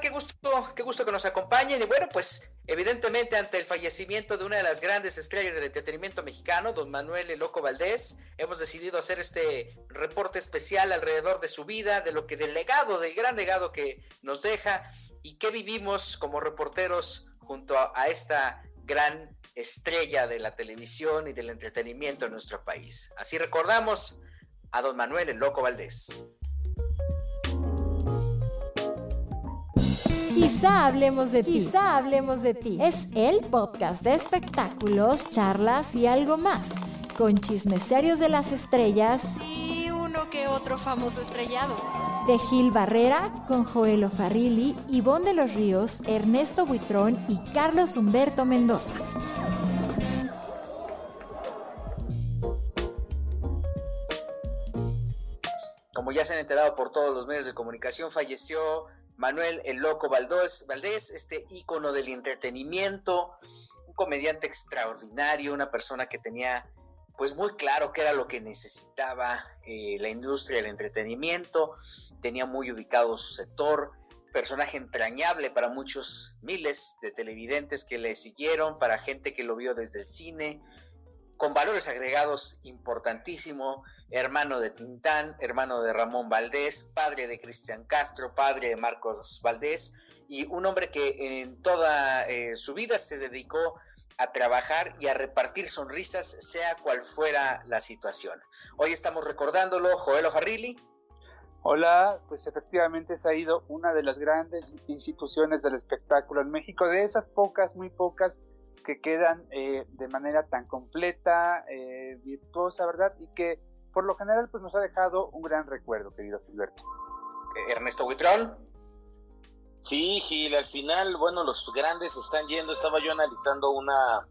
Qué gusto, qué gusto que nos acompañen. Y bueno, pues evidentemente ante el fallecimiento de una de las grandes estrellas del entretenimiento mexicano, don Manuel El Loco Valdés, hemos decidido hacer este reporte especial alrededor de su vida, de lo que del legado, del gran legado que nos deja y qué vivimos como reporteros junto a, esta gran estrella de la televisión y del entretenimiento en nuestro país. Así recordamos a don Manuel El Loco Valdés. Quizá hablemos de ti. Quizá hablemos de ti. Es el podcast de espectáculos, charlas y algo más. Con chismes serios de las estrellas y uno que otro famoso estrellado. De Gil Barrera, con Joel Farrilli, Ivonne de los Ríos, Ernesto Buitrón y Carlos Humberto Mendoza. Como ya se han enterado por todos los medios de comunicación, falleció Manuel el Loco Valdés, este ícono del entretenimiento, un comediante extraordinario, una persona que tenía pues muy claro qué era lo que necesitaba eh, la industria del entretenimiento, tenía muy ubicado su sector, personaje entrañable para muchos miles de televidentes que le siguieron, para gente que lo vio desde el cine, con valores agregados importantísimo, hermano de Tintán, hermano de Ramón Valdés, padre de Cristian Castro, padre de Marcos Valdés, y un hombre que en toda eh, su vida se dedicó a trabajar y a repartir sonrisas, sea cual fuera la situación. Hoy estamos recordándolo, Joel Farrilli. Hola, pues efectivamente se ha ido una de las grandes instituciones del espectáculo en México, de esas pocas, muy pocas que quedan eh, de manera tan completa, eh, virtuosa, ¿verdad? Y que por lo general pues nos ha dejado un gran recuerdo, querido Gilberto. Eh, Ernesto Huitrón. Sí, Gil, al final, bueno, los grandes están yendo. Estaba yo analizando una,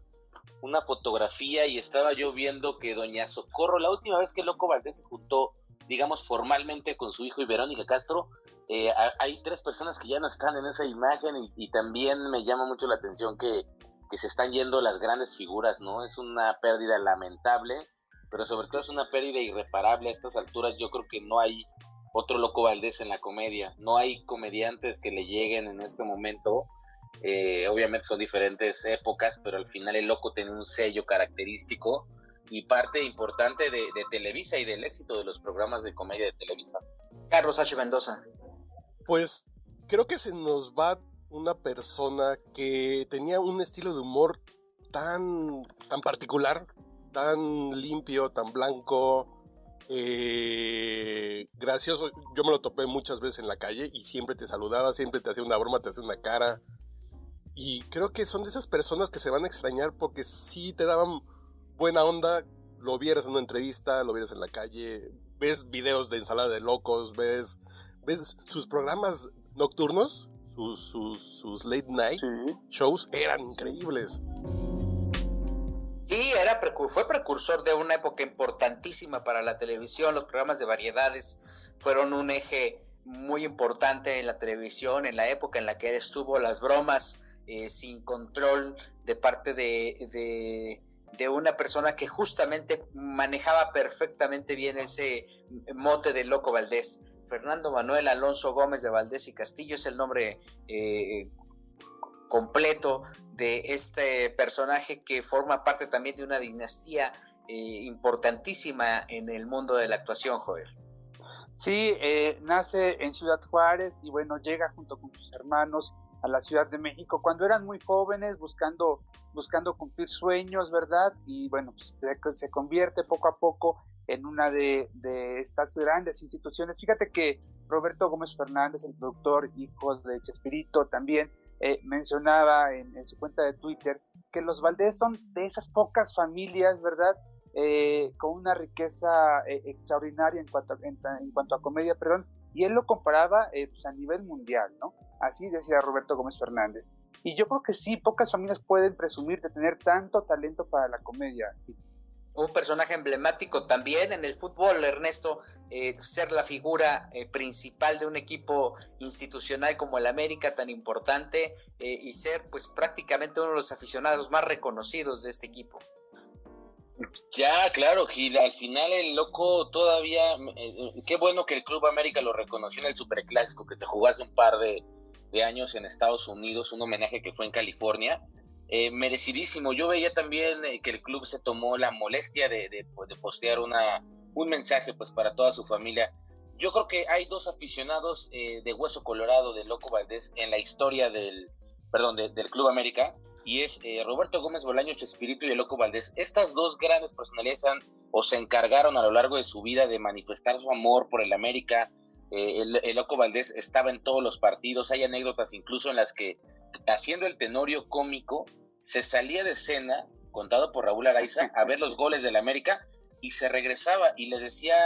una fotografía y estaba yo viendo que Doña Socorro, la última vez que Loco Valdés se juntó, digamos, formalmente con su hijo y Verónica Castro, hay tres personas que ya no están en esa imagen y también me llama mucho la atención que que se están yendo las grandes figuras, ¿no? Es una pérdida lamentable, pero sobre todo es una pérdida irreparable a estas alturas. Yo creo que no hay otro Loco Valdés en la comedia, no hay comediantes que le lleguen en este momento. Eh, obviamente son diferentes épocas, pero al final el Loco tiene un sello característico y parte importante de, de Televisa y del éxito de los programas de comedia de Televisa. Carlos H. Mendoza. Pues creo que se nos va una persona que tenía un estilo de humor tan, tan particular, tan limpio, tan blanco, eh, gracioso. Yo me lo topé muchas veces en la calle y siempre te saludaba, siempre te hacía una broma, te hacía una cara. Y creo que son de esas personas que se van a extrañar porque sí te daban buena onda, lo vieras en una entrevista, lo vieras en la calle, ves videos de ensalada de locos, ves, ves sus programas nocturnos sus, late night shows eran increíbles. Sí, era, fue precursor de una época importantísima para la televisión. Los programas de variedades fueron un eje muy importante en la televisión, en la época en la que estuvo las bromas eh, sin control de parte de, de, de, una persona que justamente manejaba perfectamente bien ese mote de Loco Valdés. Fernando Manuel Alonso Gómez de Valdés y Castillo es el nombre eh, completo de este personaje que forma parte también de una dinastía eh, importantísima en el mundo de la actuación, Joel. Sí, eh, nace en Ciudad Juárez y bueno, llega junto con sus hermanos a la Ciudad de México cuando eran muy jóvenes buscando, buscando cumplir sueños, ¿verdad? Y bueno, pues, se convierte poco a poco en una de, estas grandes instituciones. Fíjate que Roberto Gómez Fernández, el productor, hijo de Chespirito, también eh, mencionaba en, su cuenta de Twitter que los Valdés son de esas pocas familias, ¿verdad? Eh, con una riqueza eh, extraordinaria en cuanto, a, en, cuanto a comedia, perdón, y él lo comparaba pues a nivel mundial, ¿no? Así decía Roberto Gómez Fernández. Y yo creo que sí, pocas familias pueden presumir de tener tanto talento para la comedia un personaje emblemático también en el fútbol, Ernesto, eh, ser la figura eh, principal de un equipo institucional como el América tan importante eh, y ser pues prácticamente uno de los aficionados más reconocidos de este equipo. Ya, claro, Gil, al final el loco todavía, qué bueno que el Club América lo reconoció en el Superclásico que se jugó hace un par de, de años en Estados Unidos, un homenaje que fue en California. Eh, merecidísimo. Yo veía también eh, que el club se tomó la molestia de, de, postear una, un mensaje pues para toda su familia. Yo creo que hay dos aficionados eh, de Hueso Colorado de Loco Valdés en la historia del, perdón, de, del Club América y es Roberto Gómez Bolaño Chespirito y el Loco Valdés. Estas dos grandes personalidades han, o se encargaron a lo largo de su vida de manifestar su amor por el América. El, el, Loco Valdés estaba en todos los partidos. Hay anécdotas incluso en las que, haciendo el tenorio cómico, se salía de escena, contado por Raúl Araiza, a ver los goles del América y se regresaba y le decía,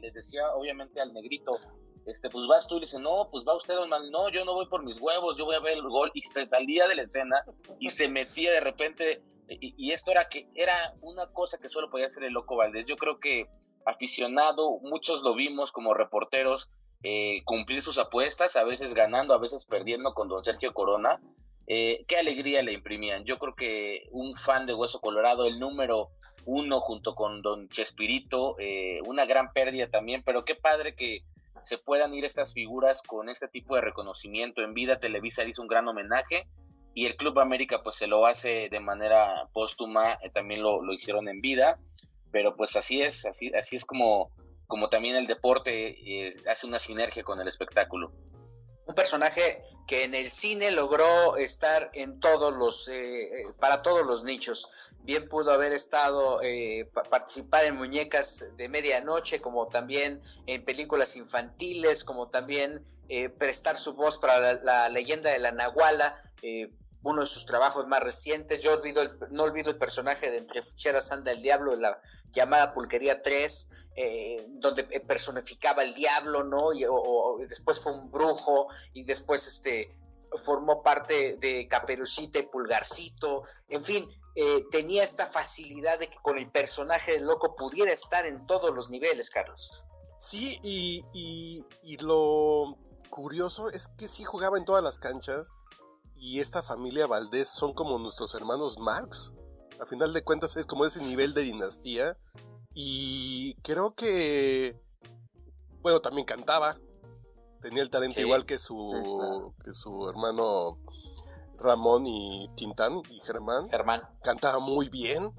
le decía obviamente al negrito, este, pues vas tú y le dice, no, pues va usted, don Manuel, no, yo no voy por mis huevos, yo voy a ver el gol, y se salía de la escena y se metía de repente, y, y esto era que era una cosa que solo podía hacer el Loco Valdés, yo creo que aficionado, muchos lo vimos como reporteros, eh, cumplir sus apuestas, a veces ganando, a veces perdiendo con don Sergio Corona, eh, qué alegría le imprimían. Yo creo que un fan de Hueso Colorado, el número uno junto con Don Chespirito, eh, una gran pérdida también, pero qué padre que se puedan ir estas figuras con este tipo de reconocimiento en vida. Televisa hizo un gran homenaje y el Club América pues se lo hace de manera póstuma, eh, también lo, lo, hicieron en vida, pero pues así es, así, así es como, como también el deporte eh, hace una sinergia con el espectáculo un personaje que en el cine logró estar en todos los, eh, para todos los nichos. Bien pudo haber estado, eh, participar en muñecas de medianoche, como también en películas infantiles, como también eh, prestar su voz para la, la, leyenda de la Nahuala, uno de sus trabajos más recientes. Yo olvido no olvido el personaje de Entre Ficheras anda el Diablo, de la llamada Pulquería 3, eh, donde personificaba el diablo, ¿no? Y, después fue un brujo y después este, formó parte de Caperucita y Pulgarcito, en fin. Eh, tenía esta facilidad de que con el personaje del loco pudiera estar en todos los niveles, Carlos. Sí, y, y, y lo curioso es que sí jugaba en todas las canchas y esta familia Valdés son como nuestros hermanos Marx. A final de cuentas es como ese nivel de dinastía. Y creo que, bueno, también cantaba. Tenía el talento sí. igual que su, que su hermano Ramón y Tintán y Germán. Germán. Cantaba muy bien.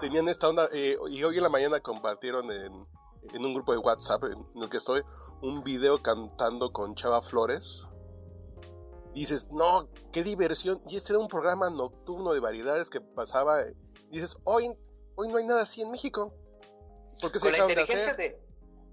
Tenían esta onda. Eh, y hoy en la mañana compartieron en, en un grupo de WhatsApp en el que estoy un video cantando con Chava Flores dices, no, qué diversión. Y este era un programa nocturno de variedades que pasaba. Dices, hoy, hoy no hay nada así en México. ¿Por qué se con la inteligencia de, de,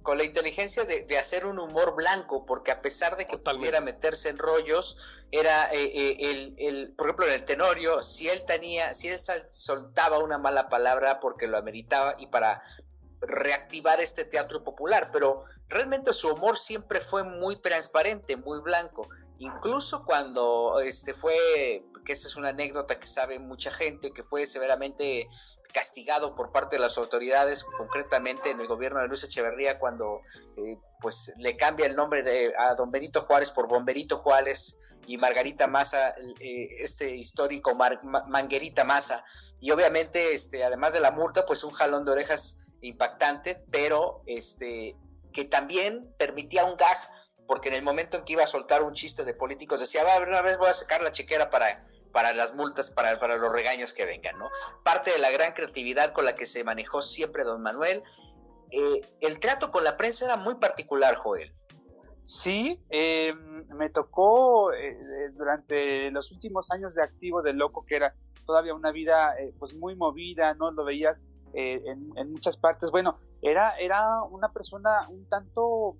con la inteligencia de, de, hacer un humor blanco, porque a pesar de que Totalmente. pudiera meterse en rollos, era eh, eh, el, el, por ejemplo, en el tenorio, si él tenía, si él soltaba una mala palabra porque lo ameritaba y para reactivar este teatro popular, pero realmente su humor siempre fue muy transparente, muy blanco incluso cuando este fue, que esa es una anécdota que sabe mucha gente, que fue severamente castigado por parte de las autoridades, concretamente en el gobierno de Luis Echeverría, cuando eh, pues le cambia el nombre de, a don Benito Juárez por Bomberito Juárez y Margarita Maza, eh, este histórico Manguerita Maza, y obviamente, este, además de la multa, pues un jalón de orejas impactante, pero este, que también permitía un gag porque en el momento en que iba a soltar un chiste de políticos decía, va, una vez voy a sacar la chequera para, para las multas, para, para los regaños que vengan, ¿no? Parte de la gran creatividad con la que se manejó siempre don Manuel. Eh, el trato con la prensa era muy particular, Joel. Sí, eh, me tocó eh, durante los últimos años de activo del loco, que era todavía una vida eh, pues muy movida, ¿no? Lo veías en, en, muchas partes. Bueno, era, era una persona un tanto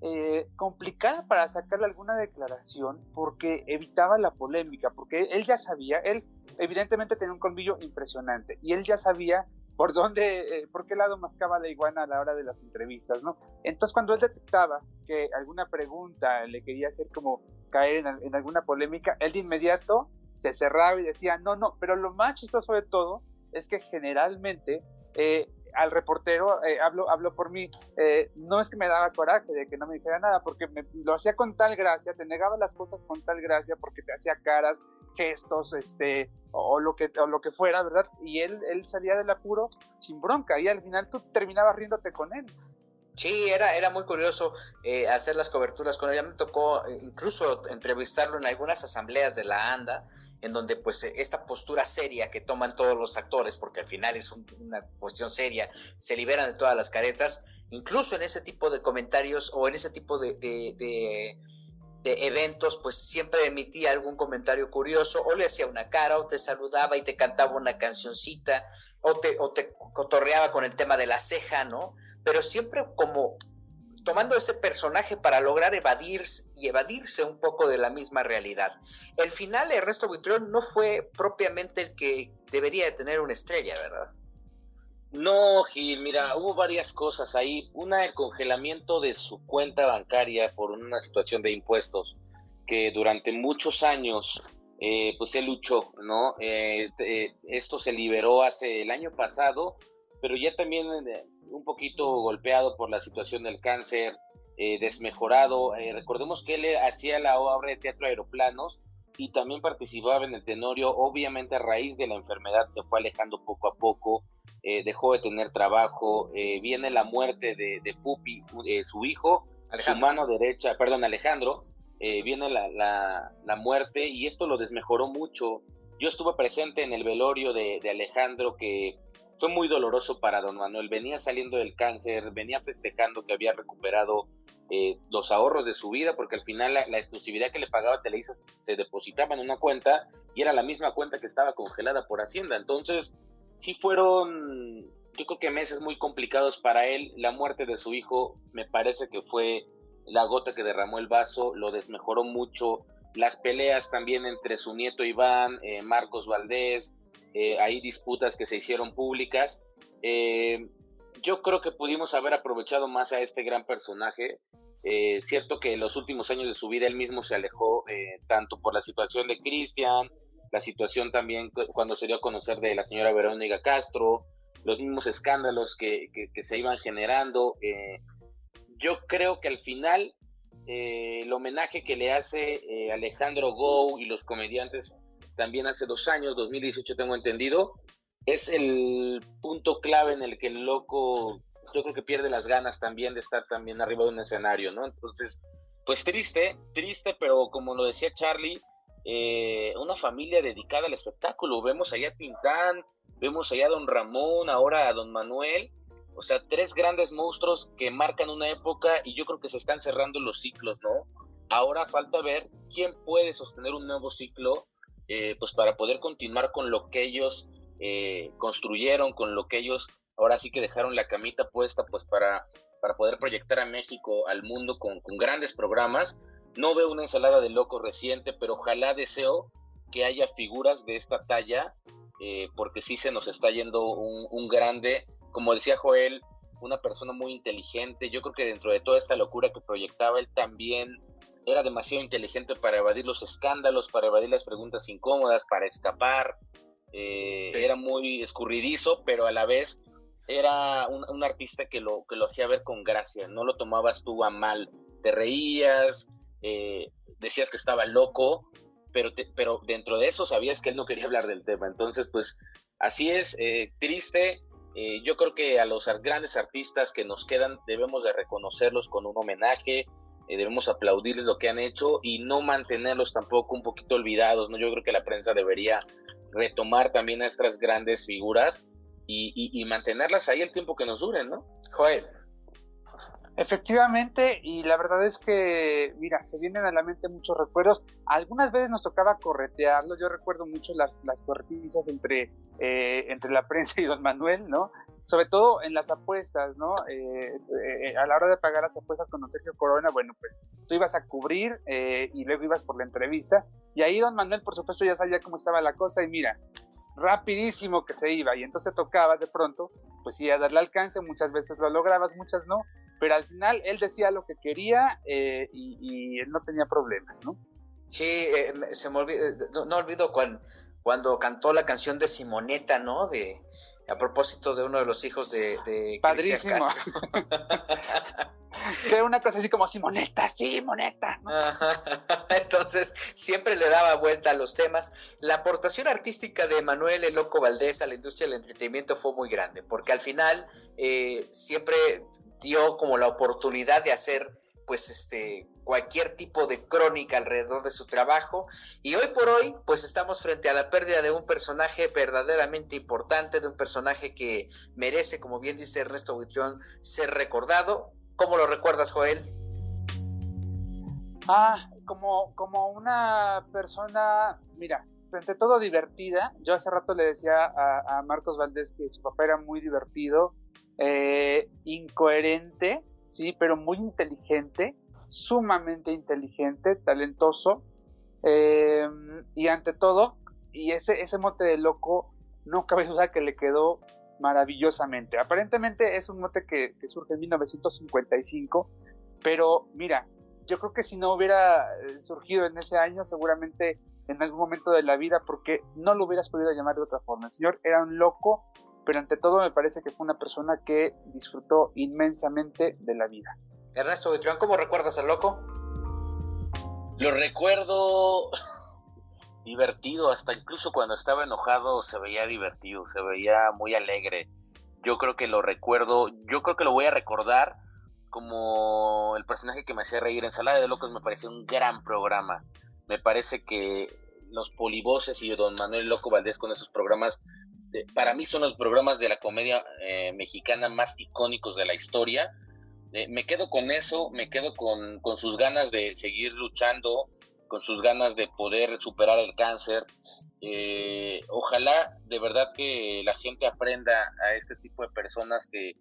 eh, complicada para sacarle alguna declaración porque evitaba la polémica, porque él ya sabía, él evidentemente tenía un colmillo impresionante y él ya sabía por dónde, eh, por qué lado mascaba la iguana a la hora de las entrevistas, ¿no? Entonces cuando él detectaba que alguna pregunta le quería hacer como caer en, alguna polémica, él de inmediato se cerraba y decía, no, no, pero lo más chistoso de todo es que generalmente eh, al reportero, eh, hablo, hablo por mí, eh, no es que me daba coraje de que no me dijera nada, porque me, lo hacía con tal gracia, te negaba las cosas con tal gracia, porque te hacía caras, gestos, este, o, o lo que, o lo que fuera, ¿verdad? Y él, él salía del apuro sin bronca, y al final tú terminabas riéndote con él. Sí, era, era muy curioso eh, hacer las coberturas con ella. Me tocó eh, incluso entrevistarlo en algunas asambleas de la ANDA, en donde pues eh, esta postura seria que toman todos los actores, porque al final es una cuestión seria, se liberan de todas las caretas, incluso en ese tipo de comentarios o en ese tipo de, de, eventos, pues siempre emitía algún comentario curioso, o le hacía una cara, o te saludaba y te cantaba una cancioncita, o te, o te cotorreaba con el tema de la ceja, ¿no? Pero siempre como tomando ese personaje para lograr evadir y evadirse un poco de la misma realidad. El final, Ernesto Buitrón no fue propiamente el que debería de tener una estrella, ¿verdad? No, Gil, mira, hubo varias cosas ahí. Una, el congelamiento de su cuenta bancaria por una situación de impuestos que durante muchos años, eh, pues él luchó, ¿no? Eh, eh, esto se liberó hace el año pasado, pero ya también un poquito golpeado por la situación del cáncer, eh, desmejorado. Eh, recordemos que él hacía la obra de teatro Aeroplanos y también participaba en el Tenorio. Obviamente a raíz de la enfermedad se fue alejando poco a poco, eh, dejó de tener trabajo, viene la muerte de, de Pupi, su hijo, su mano derecha, perdón, Alejandro, viene la, la, la, muerte y esto lo desmejoró mucho. Yo estuve presente en el velorio de, de Alejandro que fue muy doloroso para don Manuel. Venía saliendo del cáncer, venía festejando que había recuperado eh, los ahorros de su vida, porque al final la, exclusividad que le pagaba Televisa se depositaba en una cuenta y era la misma cuenta que estaba congelada por Hacienda. Entonces, sí fueron, yo creo que meses muy complicados para él. La muerte de su hijo me parece que fue la gota que derramó el vaso, lo desmejoró mucho. Las peleas también entre su nieto Iván, eh, Marcos Valdés, eh, hay disputas que se hicieron públicas. Eh, yo creo que pudimos haber aprovechado más a este gran personaje. Eh, cierto que en los últimos años de su vida él mismo se alejó tanto por la situación de Cristian, la situación también cuando se dio a conocer de la señora Verónica Castro, los mismos escándalos que, que se iban generando. yo creo que al final el homenaje que le hace Alejandro Gou y los comediantes también hace dos años, 2018 tengo entendido, es el punto clave en el que el loco, yo creo que pierde las ganas también de estar también arriba de un escenario, ¿no? Entonces, pues triste, triste, pero como lo decía Charlie, eh, una familia dedicada al espectáculo. Vemos allá a Tintán, vemos allá a Don Ramón, ahora a Don Manuel. O sea, tres grandes monstruos que marcan una época y yo creo que se están cerrando los ciclos, ¿no? Ahora falta ver quién puede sostener un nuevo ciclo eh, pues para poder continuar con lo que ellos eh, construyeron, con lo que ellos ahora sí que dejaron la camita puesta, pues para, para poder proyectar a México al mundo con, grandes programas. No veo una ensalada de locos reciente, pero ojalá deseo que haya figuras de esta talla, eh, porque sí se nos está yendo un, un grande, como decía Joel, una persona muy inteligente. Yo creo que dentro de toda esta locura que proyectaba, él también era demasiado inteligente para evadir los escándalos, para evadir las preguntas incómodas, para escapar. Eh, era muy escurridizo, pero a la vez era un, artista que lo, que lo hacía ver con gracia, no lo tomabas tú a mal, te reías, eh, decías que estaba loco, pero, pero dentro de eso sabías que él no quería hablar del tema. Entonces, pues así es, eh, triste. yo creo que a los grandes artistas que nos quedan debemos de reconocerlos con un homenaje, eh, debemos aplaudirles lo que han hecho y no mantenerlos tampoco un poquito olvidados, ¿no? Yo creo que la prensa debería retomar también a estas grandes figuras y, mantenerlas ahí el tiempo que nos duren, ¿no? Joel. Efectivamente, y la verdad es que, mira, se vienen a la mente muchos recuerdos. Algunas veces nos tocaba corretearlo. Yo recuerdo mucho las, las corretizas entre, eh, entre la prensa y don Manuel, ¿no? Sobre todo en las apuestas, ¿no? Eh, eh, a la hora de pagar las apuestas con don Sergio Corona, bueno, pues tú ibas a cubrir eh, y luego ibas por la entrevista. Y ahí don Manuel, por supuesto, ya sabía cómo estaba la cosa y mira, rapidísimo que se iba. Y entonces tocaba de pronto, pues sí, a darle alcance, muchas veces lo lograbas, muchas no. Pero al final él decía lo que quería y, él no tenía problemas, ¿no? Sí, olvidó, no, olvido cuando, cuando cantó la canción de Simoneta, ¿no? De a propósito de uno de los hijos de, de Padrísimo. que era una cosa así como Simoneta, Simoneta. Entonces, siempre le daba vuelta a los temas. La aportación artística de Manuel El Loco Valdés a la industria del entretenimiento fue muy grande, porque al final eh, siempre dio como la oportunidad de hacer pues este cualquier tipo de crónica alrededor de su trabajo y hoy por hoy pues estamos frente a la pérdida de un personaje verdaderamente importante, de un personaje que merece, como bien dice Ernesto Buitrón, ser recordado. ¿Cómo lo recuerdas, Joel? Ah, como, como una persona, mira, frente todo divertida. Yo hace rato le decía a, Marcos Valdés que su papá era muy divertido, eh, incoherente, sí, pero muy inteligente, sumamente inteligente, talentoso. Eh, y ante todo, y ese, ese mote de loco, no cabe duda que le quedó maravillosamente. Aparentemente es un mote que, que surge en 1955, pero mira, yo creo que si no hubiera eh, surgido en ese año, seguramente en algún momento de la vida, porque no lo hubieras podido llamar de otra forma. El señor era un loco, pero ante todo me parece que fue una persona que disfrutó inmensamente de la vida. Ernesto Buitrón, ¿cómo recuerdas al loco? Lo recuerdo divertido, hasta incluso cuando estaba enojado se veía divertido, se veía muy alegre. Yo creo que lo recuerdo, yo creo que lo voy a recordar como el personaje que me hacía reír. en Ensalada de Locos me pareció un gran programa. Me parece que los polivoces y don Manuel Loco Valdés con esos programas, para mí son los programas de la comedia eh, mexicana más icónicos de la historia. Eh, me quedo con eso, me quedo con, sus ganas de seguir luchando, con sus ganas de poder superar el cáncer. Eh, ojalá de verdad que la gente aprenda a este tipo de personas que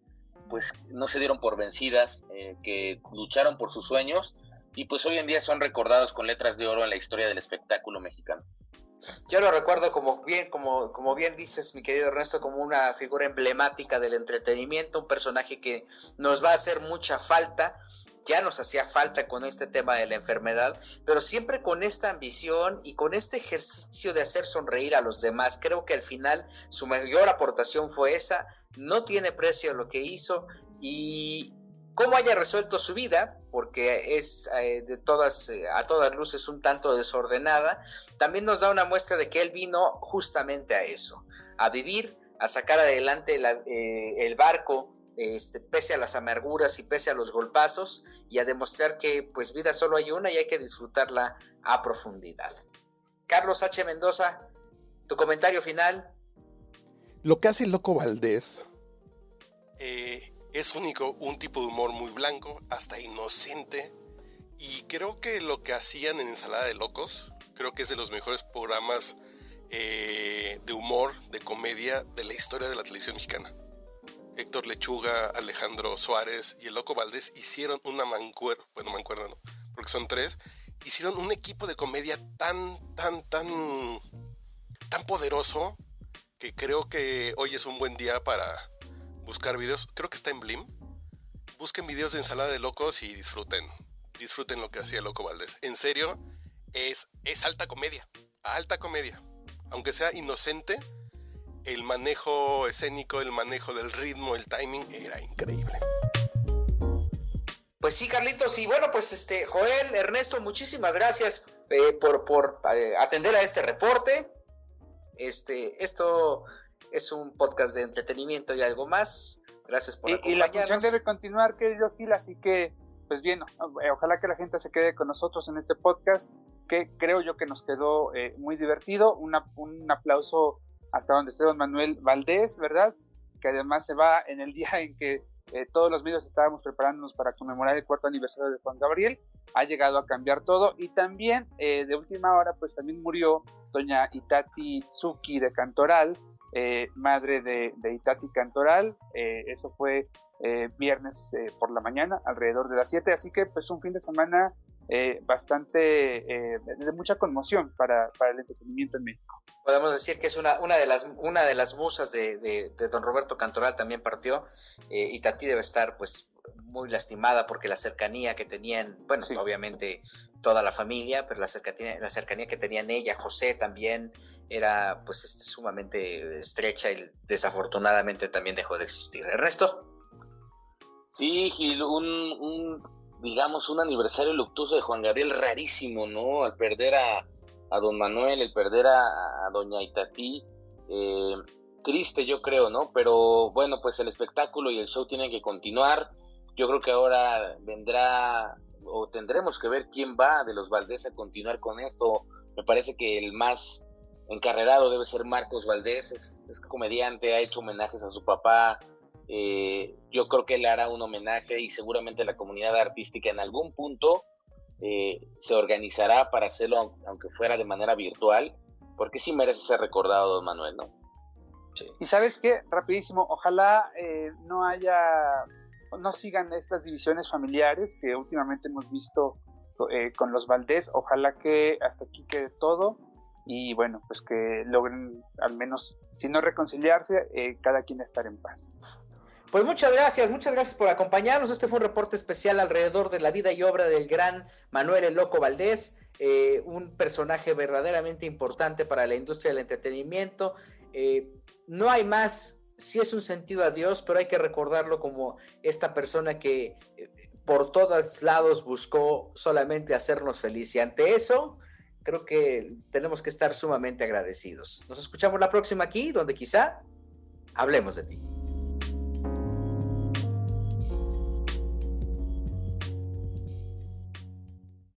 pues no se dieron por vencidas, que lucharon por sus sueños y pues hoy en día son recordados con letras de oro en la historia del espectáculo mexicano. Yo lo recuerdo como bien, como, como bien dices, mi querido Ernesto, como una figura emblemática del entretenimiento, un personaje que nos va a hacer mucha falta, ya nos hacía falta con este tema de la enfermedad, pero siempre con esta ambición y con este ejercicio de hacer sonreír a los demás. Creo que al final su mayor aportación fue esa, no tiene precio lo que hizo y, cómo haya resuelto su vida, porque es eh, de todas, eh, a todas luces un tanto desordenada, también nos da una muestra de que él vino justamente a eso, a vivir, a sacar adelante eh, el barco, este, pese a las amarguras y pese a los golpazos, y a demostrar que pues vida solo hay una y hay que disfrutarla a profundidad. Carlos H. Mendoza, tu comentario final. Lo que hace Loco Valdés es único, un tipo de humor muy blanco, hasta inocente. Y creo que lo que hacían en Ensalada de Locos, creo que es de los mejores programas eh, de humor, de comedia de la historia de la televisión mexicana. Héctor Lechuga, Alejandro Suárez y el Loco Valdés hicieron una mancuerna, bueno, mancuerna no, porque son tres, hicieron un equipo de comedia tan, tan, tan, tan poderoso que creo que hoy es un buen día para, buscar videos. Creo que está en Blim. Busquen videos de ensalada de locos y disfruten. Disfruten lo que hacía Loco Valdés. En serio, es, es alta comedia. Alta comedia. Aunque sea inocente, el manejo escénico, el manejo del ritmo, el timing era increíble. Pues sí, Carlitos, y bueno, pues este, Joel, Ernesto, muchísimas gracias eh, por, por eh, atender a este reporte. Este, esto es un podcast de entretenimiento y algo más. Gracias por y, Y la función debe continuar, querido Gil, así que, pues bien, eh, ojalá que la gente se quede con nosotros en este podcast, que creo yo que nos quedó eh, muy divertido. un aplauso hasta donde esté don Manuel Valdés, ¿verdad? Que además se va en el día en que eh, todos los medios estábamos preparándonos para conmemorar el cuarto aniversario de Juan Gabriel. Ha llegado a cambiar todo y también de última hora, pues también murió doña Itati Zuki de Cantoral, eh, madre de, Itati Cantoral. Eh, eso fue eh, viernes por la mañana, alrededor de las 7. Así que pues un fin de semana bastante de mucha conmoción para, el entretenimiento en México. Podemos decir que es una, una, de, las, una de las musas de, don Roberto Cantoral también partió. Itati debe estar pues muy lastimada porque la cercanía que tenían, bueno, obviamente toda la familia, pero la cercanía, la cercanía que tenían ella, José también, era pues este, sumamente estrecha y desafortunadamente también dejó de existir. ¿El resto? Sí, Gil, un, digamos, un aniversario luctuoso de Juan Gabriel rarísimo, ¿no? Al perder a, a don Manuel, el perder a, doña Itatí, eh, triste yo creo, ¿no? Pero bueno, pues el espectáculo y el show tienen que continuar. yo creo que ahora vendrá o tendremos que ver quién va de los Valdés a continuar con esto. Me parece que el más encarrerado debe ser Marcos Valdés, es, comediante, ha hecho homenajes a su papá. Eh, yo creo que él hará un homenaje y seguramente la comunidad artística en algún punto eh, se organizará para hacerlo, aunque fuera de manera virtual, porque sí merece ser recordado, don Manuel, ¿no? Y sabes qué, rapidísimo, ojalá eh, no haya, no sigan estas divisiones familiares que últimamente hemos visto con los Valdés, ojalá que hasta aquí quede todo y bueno, pues que logren al menos, si no reconciliarse, cada quien estar en paz. Pues muchas gracias, muchas gracias por acompañarnos. Este fue un reporte especial alrededor de la vida y obra del gran Manuel El Loco Valdés, eh, un personaje verdaderamente importante para la industria del entretenimiento. Eh, no hay más, si es un sentido a Dios, pero hay que recordarlo como esta persona que eh, por todos lados buscó solamente hacernos feliz. Y ante eso, creo que tenemos que estar sumamente agradecidos. Nos escuchamos la próxima aquí, donde quizá hablemos de ti.